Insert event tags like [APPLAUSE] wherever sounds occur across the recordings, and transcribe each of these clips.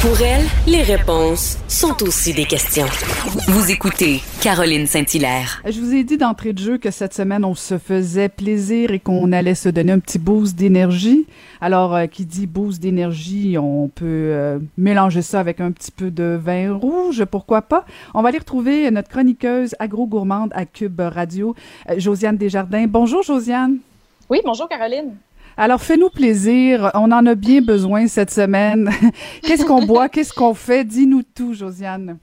Pour elle, les réponses sont aussi des questions. Vous écoutez Caroline Saint-Hilaire. Je vous ai dit d'entrée de jeu que cette semaine, on se faisait plaisir et qu'on allait se donner un petit boost d'énergie. Alors, euh, qui dit boost d'énergie, on peut euh, mélanger ça avec un petit peu de vin rouge, pourquoi pas? On va aller retrouver notre chroniqueuse agro-gourmande à Cube Radio, euh, Josiane Desjardins. Bonjour, Josiane. Oui, bonjour, Caroline. Alors, fais-nous plaisir. On en a bien besoin cette semaine. [LAUGHS] Qu'est-ce qu'on boit? [LAUGHS] Qu'est-ce qu'on fait? Dis-nous tout, Josiane.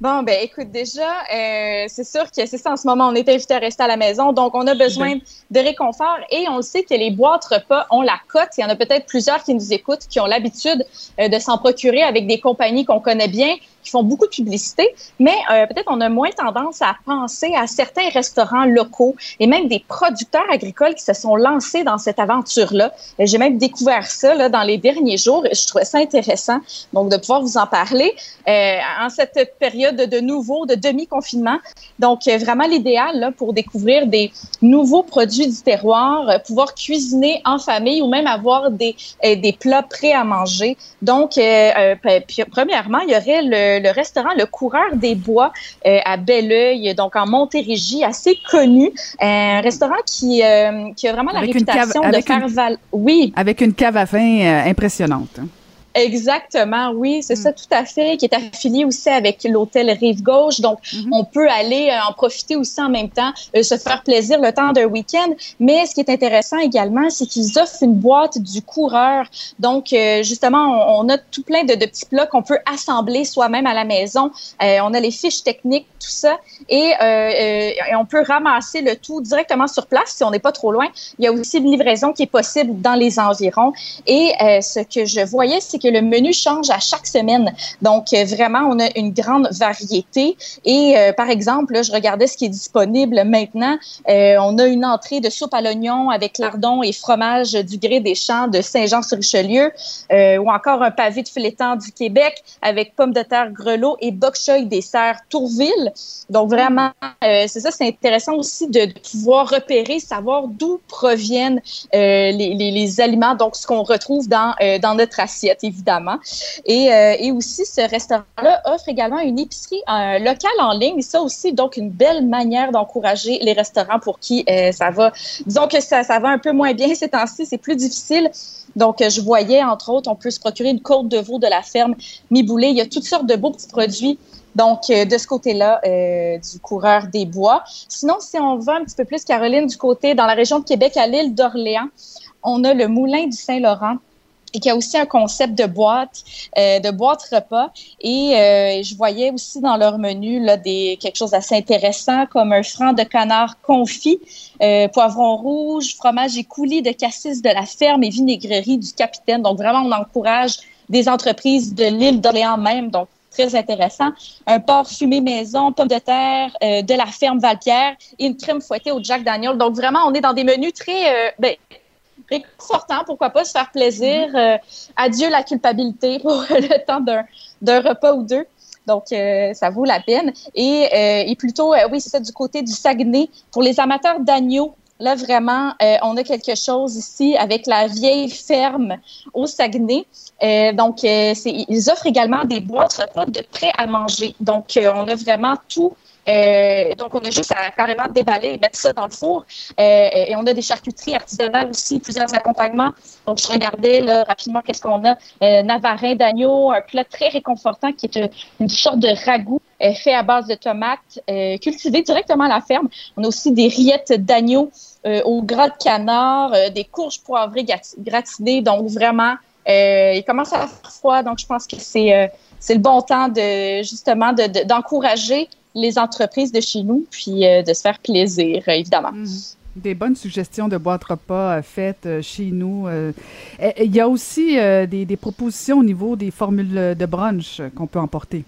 Bon, ben écoute, déjà, euh, c'est sûr que c'est ça en ce moment, on est invité à rester à la maison, donc on a besoin de réconfort et on le sait que les boîtes repas ont la cote. Il y en a peut-être plusieurs qui nous écoutent, qui ont l'habitude euh, de s'en procurer avec des compagnies qu'on connaît bien, qui font beaucoup de publicité, mais euh, peut-être on a moins tendance à penser à certains restaurants locaux et même des producteurs agricoles qui se sont lancés dans cette aventure-là. J'ai même découvert ça dans les derniers jours et je trouvais ça intéressant donc de pouvoir vous en parler euh, en cette période de nouveau, de demi-confinement. Donc euh, vraiment l'idéal pour découvrir des nouveaux produits du terroir, euh, pouvoir cuisiner en famille ou même avoir des, euh, des plats prêts à manger. Donc premièrement, il y aurait le le, restaurant Le Coureur des Bois euh, à Belleuil, donc en Montérégie, assez connu. Un restaurant qui, euh, qui a vraiment la réputation de faire... Val... Oui. Avec une cave à vin euh, impressionnante. Exactement, oui, c'est mm. ça tout à fait, qui est affilié aussi avec l'hôtel Rive Gauche. Donc, mm-hmm. on peut aller euh, en profiter aussi en même temps, euh, se faire plaisir le temps d'un week-end. Mais ce qui est intéressant également, c'est qu'ils offrent une boîte du coureur. Donc, euh, justement, on, a tout plein de, de petits plats qu'on peut assembler soi-même à la maison. on a les fiches techniques, tout ça, et, et, on peut ramasser le tout directement sur place si on n'est pas trop loin. Il y a aussi une livraison qui est possible dans les environs. Et ce que je voyais, c'est que le menu change à chaque semaine. Donc, euh, vraiment, on a une grande variété. Et euh, par exemple, je regardais ce qui est disponible maintenant. Euh, on a une entrée de soupe à l'oignon avec lardon et fromage du gré des champs de Saint-Jean-sur-Richelieu, ou encore un pavé de filetant du Québec avec pommes de terre grelot et bok choy dessert Tourville. Donc, vraiment, c'est ça, c'est intéressant aussi de, pouvoir repérer, savoir d'où proviennent les, aliments, donc ce qu'on retrouve dans notre assiette évidemment. Et, euh, et aussi, ce restaurant-là offre également une épicerie euh, locale en ligne. Et ça aussi, donc, une belle manière d'encourager les restaurants pour qui euh, ça va. Disons que ça, va un peu moins bien [LAUGHS] ces temps-ci, c'est plus difficile. Donc, je voyais, entre autres, on peut se procurer une côte de veau de la ferme Miboulé. Il y a toutes sortes de beaux petits produits. Donc, de ce côté-là, du coureur des bois. Sinon, si on va un petit peu plus, Caroline, du côté, dans la région de Québec, à l'île d'Orléans, on a le Moulin du Saint-Laurent et qui a aussi un concept de boîte, euh, de boîte repas. Et euh, je voyais aussi dans leur menu là, des, quelque chose d'assez intéressant comme un franc de canard confit, euh, poivron rouge, fromage et coulis de cassis de la ferme et vinaigrerie du capitaine. Donc vraiment, on encourage des entreprises de l'île d'Orléans même. Donc très intéressant. Un porc fumé maison, pommes de terre de la ferme Valpierre et une crème fouettée au Jack Daniel. Donc vraiment, on est dans des menus très, ben, réconfortant, pourquoi pas se faire plaisir. Mhm. Euh, adieu la culpabilité pour [LAUGHS] le temps d'un repas ou deux. Donc, euh, ça vaut la peine. Et, euh, et plutôt, oui, c'est ça, du côté du Saguenay. Pour les amateurs d'agneau, là, vraiment, on a quelque chose ici avec la vieille ferme au Saguenay. donc, ils offrent également des boîtes repas de prêt à manger. Donc, on a vraiment tout euh, donc, on a juste à carrément déballer et mettre ça dans le four. Euh, et on a des charcuteries artisanales aussi, plusieurs accompagnements. Donc, je regardais là, rapidement qu'est-ce qu'on a. Euh, navarin d'agneau, un plat très réconfortant qui est une sorte de ragoût fait à base de tomates cultivées directement à la ferme. On a aussi des rillettes d'agneau au gras de canard, des courges poivrées gratinées. Donc, vraiment, il commence à faire froid. Donc, je pense que c'est c'est le bon temps de justement d'encourager les entreprises de chez nous, puis euh, de se faire plaisir, évidemment. Mhm. Des bonnes suggestions de boîtes repas euh, faites euh, chez nous. Il y a aussi des, des, propositions au niveau des formules de brunch qu'on peut emporter.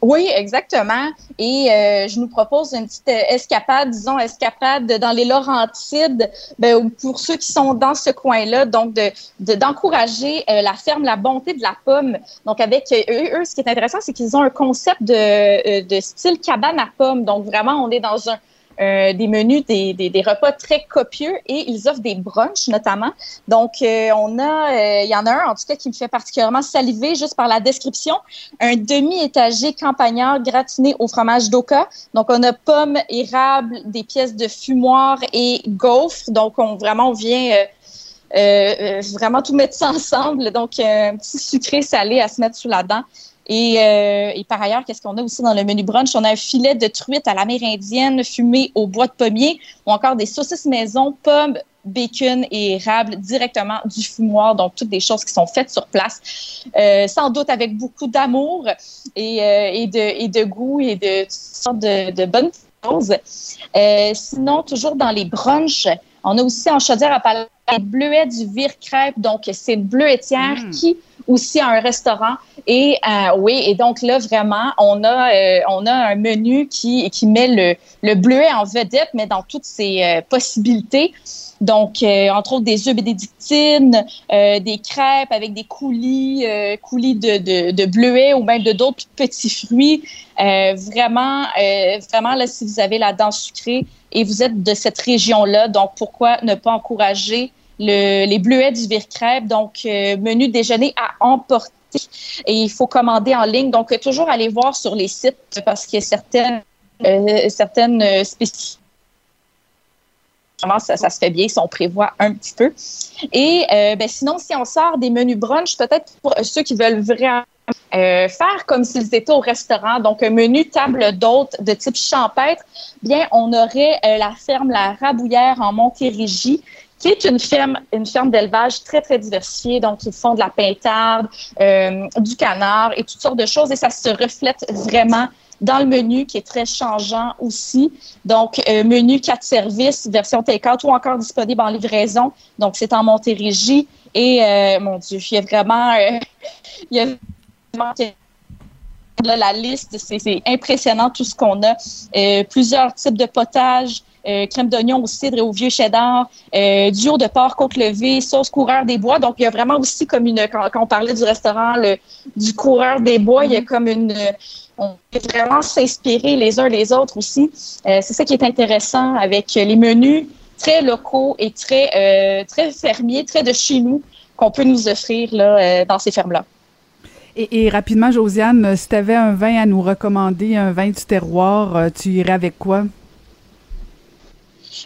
Oui, exactement. Et euh, je nous propose une petite euh, escapade, disons escapade dans les Laurentides, ben, pour ceux qui sont dans ce coin-là, donc de d'encourager euh, la ferme La Bonté de la Pomme. Donc avec eux, eux ce qui est intéressant, c'est qu'ils ont un concept de, de style cabane à pommes. Donc vraiment, on est dans un euh, des menus, des, des, des, repas très copieux et ils offrent des brunchs notamment. Donc, euh, on a, euh, il y en a un en tout cas qui me fait particulièrement saliver juste par la description, un demi-étagé campagnard gratiné au fromage d'oka. Donc, on a pommes, érable, des pièces de fumoir et gaufres. Donc, on vraiment vient vraiment tout mettre ça [LAUGHS] ensemble. Donc, un petit sucré salé à se mettre sous la dent. Et, euh, et, par ailleurs, qu'est-ce qu'on a aussi dans le menu brunch? On a un filet de truite à l'amérindienne fumé au bois de pommier ou encore des saucisses maison, pommes, bacon et érable directement du fumoir. Donc, toutes des choses qui sont faites sur place, euh, sans doute avec beaucoup d'amour et, euh, et, de, et de goût et de toutes sortes de, de bonnes choses. Euh, sinon, toujours dans les brunchs, on a aussi en chaudière à palais bleuet du Vire Crêpe. Donc, c'est une bleuetière mmh. qui aussi à un restaurant. Et euh, oui, et donc là, vraiment, on a, euh, on a un menu qui, qui met le, le bleuet en vedette, mais dans toutes ses euh, possibilités. Donc, entre autres, des œufs bénédictines, des crêpes avec des coulis, coulis de, de, de, bleuet ou même de d'autres petits fruits. vraiment, vraiment, là, si vous avez la dent sucrée et vous êtes de cette région-là, donc pourquoi ne pas encourager les bleuets du Vire-Crêpe, donc euh, menu déjeuner à emporter. Et il faut commander en ligne. Donc, toujours aller voir sur les sites parce qu'il y a certaines, euh, certaines euh, spécificités ça, ça, se fait bien si on prévoit un petit peu. Et ben, sinon, si on sort des menus brunch, peut-être pour ceux qui veulent vraiment faire comme s'ils étaient au restaurant, donc un menu table d'hôtes de type champêtre, bien, on aurait la ferme La Rabouillère en Montérégie qui est une ferme, une ferme d'élevage très, très diversifiée. Donc, ils font de la pintarde, euh, du canard et toutes sortes de choses. Et ça se reflète vraiment dans le menu qui est très changeant aussi. Donc, euh, menu quatre services, version take-out ou encore disponible en livraison. Donc, c'est en Montérégie. Et, euh, mon Dieu, il y a vraiment... Euh, il y a vraiment la liste, c'est impressionnant tout ce qu'on a. Euh, plusieurs types de potages, euh, crème d'oignon au cidre et au vieux cheddar, euh, duo de porc côte levée, sauce coureur des bois. Donc, il y a vraiment aussi comme une, quand, on parlait du restaurant, le, du coureur des bois, il y a comme une, on peut vraiment s'inspirer les uns les autres aussi. Euh, c'est ça qui est intéressant avec les menus très locaux et très, euh, très fermiers, très de chez nous qu'on peut nous offrir là, dans ces fermes-là. Et, et, rapidement, Josiane, si tu avais un vin à nous recommander, un vin du terroir, tu irais avec quoi?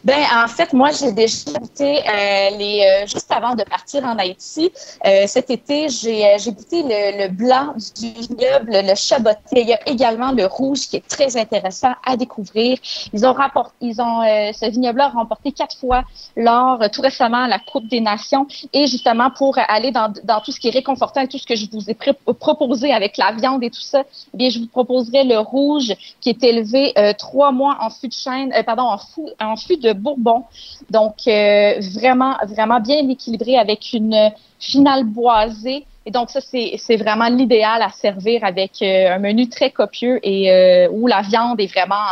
Ben en fait, moi j'ai déjà goûté euh, les euh, juste avant de partir en Haïti. Euh, cet été, j'ai euh, j'ai goûté le, le, blanc du vignoble, le chaboté. Il y a également le rouge qui est très intéressant à découvrir. Ils ont rapporté, ils ont euh, ce vignoble-là a remporté quatre fois lors tout récemment la Coupe des Nations et justement pour aller dans, dans tout ce qui est réconfortant et tout ce que je vous ai proposé avec la viande et tout ça, eh bien je vous proposerai le rouge qui est élevé trois mois en fût de chêne, pardon en fût en fût de Bourbon. Donc, euh, vraiment, vraiment bien équilibré avec une finale boisée. Et donc, ça, c'est vraiment l'idéal à servir avec euh, un menu très copieux et euh, où la viande est vraiment,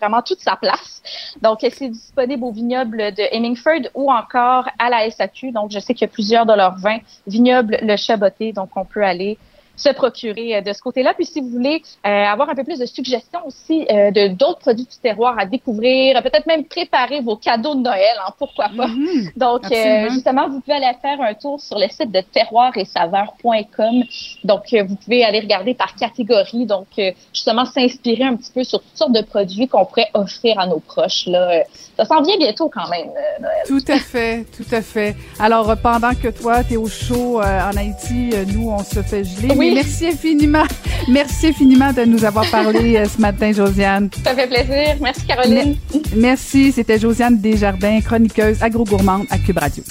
vraiment toute sa place. Donc, c'est disponible au vignoble de Hemingford ou encore à la SAQ. Donc, je sais qu'il y a plusieurs de leurs vins. Vignoble Le Chaboté. Donc, on peut aller se procurer euh, de ce côté-là. Puis si vous voulez euh, avoir un peu plus de suggestions aussi euh, de d'autres produits du terroir à découvrir, peut-être même préparer vos cadeaux de Noël, hein, pourquoi pas. Mhm. Donc justement, vous pouvez aller faire un tour sur le site de terroir et saveur.com. Donc vous pouvez aller regarder par catégorie. Donc justement s'inspirer un petit peu sur toutes sortes de produits qu'on pourrait offrir à nos proches. Là, ça s'en vient bientôt quand même. Noël. Tout à fait, tout à fait. Alors pendant que toi tu es au chaud en Haïti, nous on se fait geler. Merci infiniment. Merci infiniment de nous avoir parlé euh, ce matin, Josiane. Ça fait plaisir. Merci, Caroline. merci. C'était Josiane Desjardins, chroniqueuse agro-gourmande à Cube Radio.